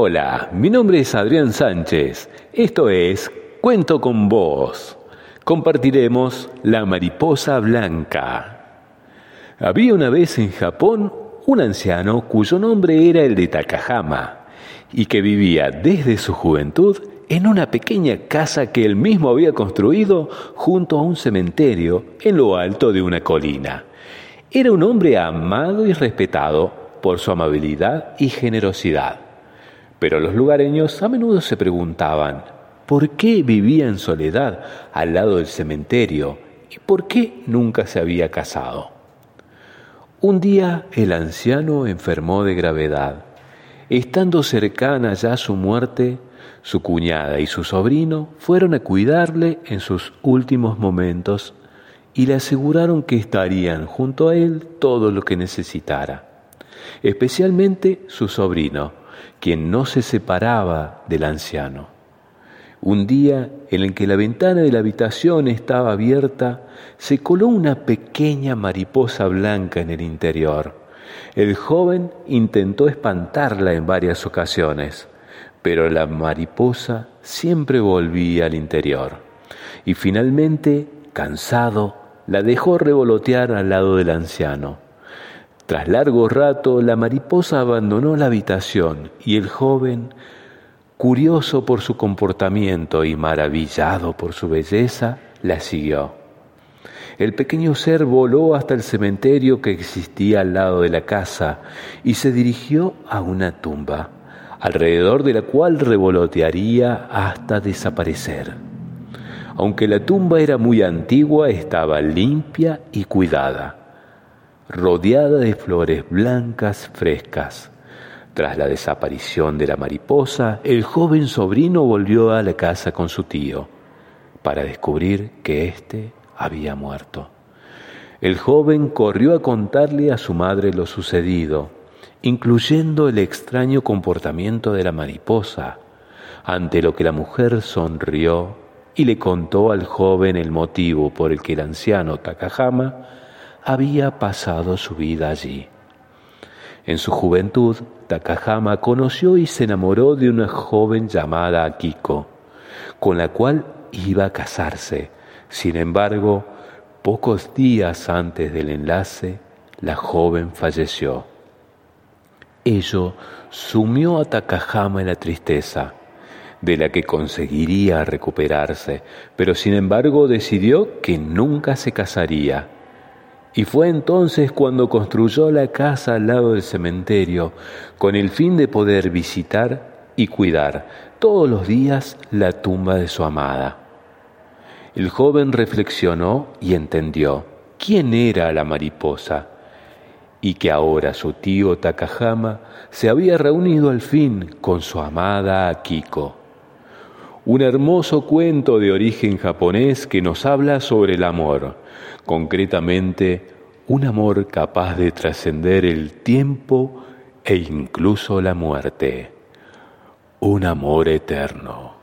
Hola, mi nombre es Adrián Sánchez. Esto es Cuento con vos. Compartiremos la mariposa blanca. Había una vez en Japón un anciano cuyo nombre era el de Takahama y que vivía desde su juventud en una pequeña casa que él mismo había construido junto a un cementerio en lo alto de una colina. Era un hombre amado y respetado por su amabilidad y generosidad. Pero los lugareños a menudo se preguntaban por qué vivía en soledad al lado del cementerio y por qué nunca se había casado. Un día el anciano enfermó de gravedad. Estando cercana ya su muerte, su cuñada y su sobrino fueron a cuidarle en sus últimos momentos y le aseguraron que estarían junto a él todo lo que necesitara, especialmente su sobrino, quien no se separaba del anciano. Un día en el que la ventana de la habitación estaba abierta, se coló una pequeña mariposa blanca en el interior. El joven intentó espantarla en varias ocasiones, pero la mariposa siempre volvía al interior. Y finalmente, cansado, la dejó revolotear al lado del anciano. Tras largo rato, la mariposa abandonó la habitación y el joven, curioso por su comportamiento y maravillado por su belleza, la siguió. El pequeño ser voló hasta el cementerio que existía al lado de la casa y se dirigió a una tumba, alrededor de la cual revolotearía hasta desaparecer. Aunque la tumba era muy antigua, estaba limpia y cuidada rodeada de flores blancas frescas. Tras la desaparición de la mariposa, el joven sobrino volvió a la casa con su tío para descubrir que éste había muerto. El joven corrió a contarle a su madre lo sucedido, incluyendo el extraño comportamiento de la mariposa, ante lo que la mujer sonrió y le contó al joven el motivo por el que el anciano Takahama había pasado su vida allí. En su juventud, Takahama conoció y se enamoró de una joven llamada Akiko, con la cual iba a casarse. Sin embargo, pocos días antes del enlace, la joven falleció. Ello sumió a Takahama en la tristeza, de la que conseguiría recuperarse, pero sin embargo decidió que nunca se casaría y fue entonces cuando construyó la casa al lado del cementerio, con el fin de poder visitar y cuidar todos los días la tumba de su amada. El joven reflexionó y entendió quién era la mariposa y que ahora su tío Takahama se había reunido al fin con su amada Akiko. Un hermoso cuento de origen japonés que nos habla sobre el amor, concretamente un amor capaz de trascender el tiempo e incluso la muerte, un amor eterno.